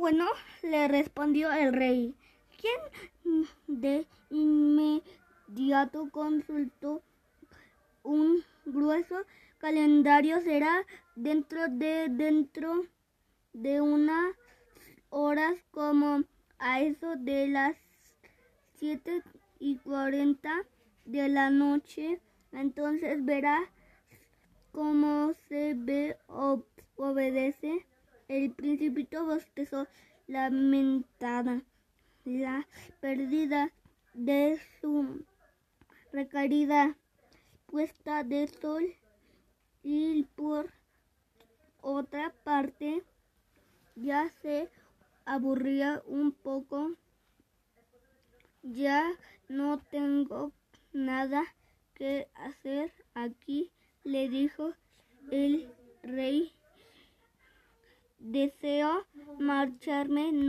bueno, le respondió el rey, quien de inmediato consultó un grueso calendario. Será dentro de dentro de unas horas como a eso de las siete y cuarenta de la noche. Entonces verá cómo se ve obedece. El principito bostezó lamentada la pérdida de su requerida puesta de sol y por otra parte ya se aburría un poco. Ya no tengo nada que hacer aquí, le dijo el rey. Deseo marcharme, no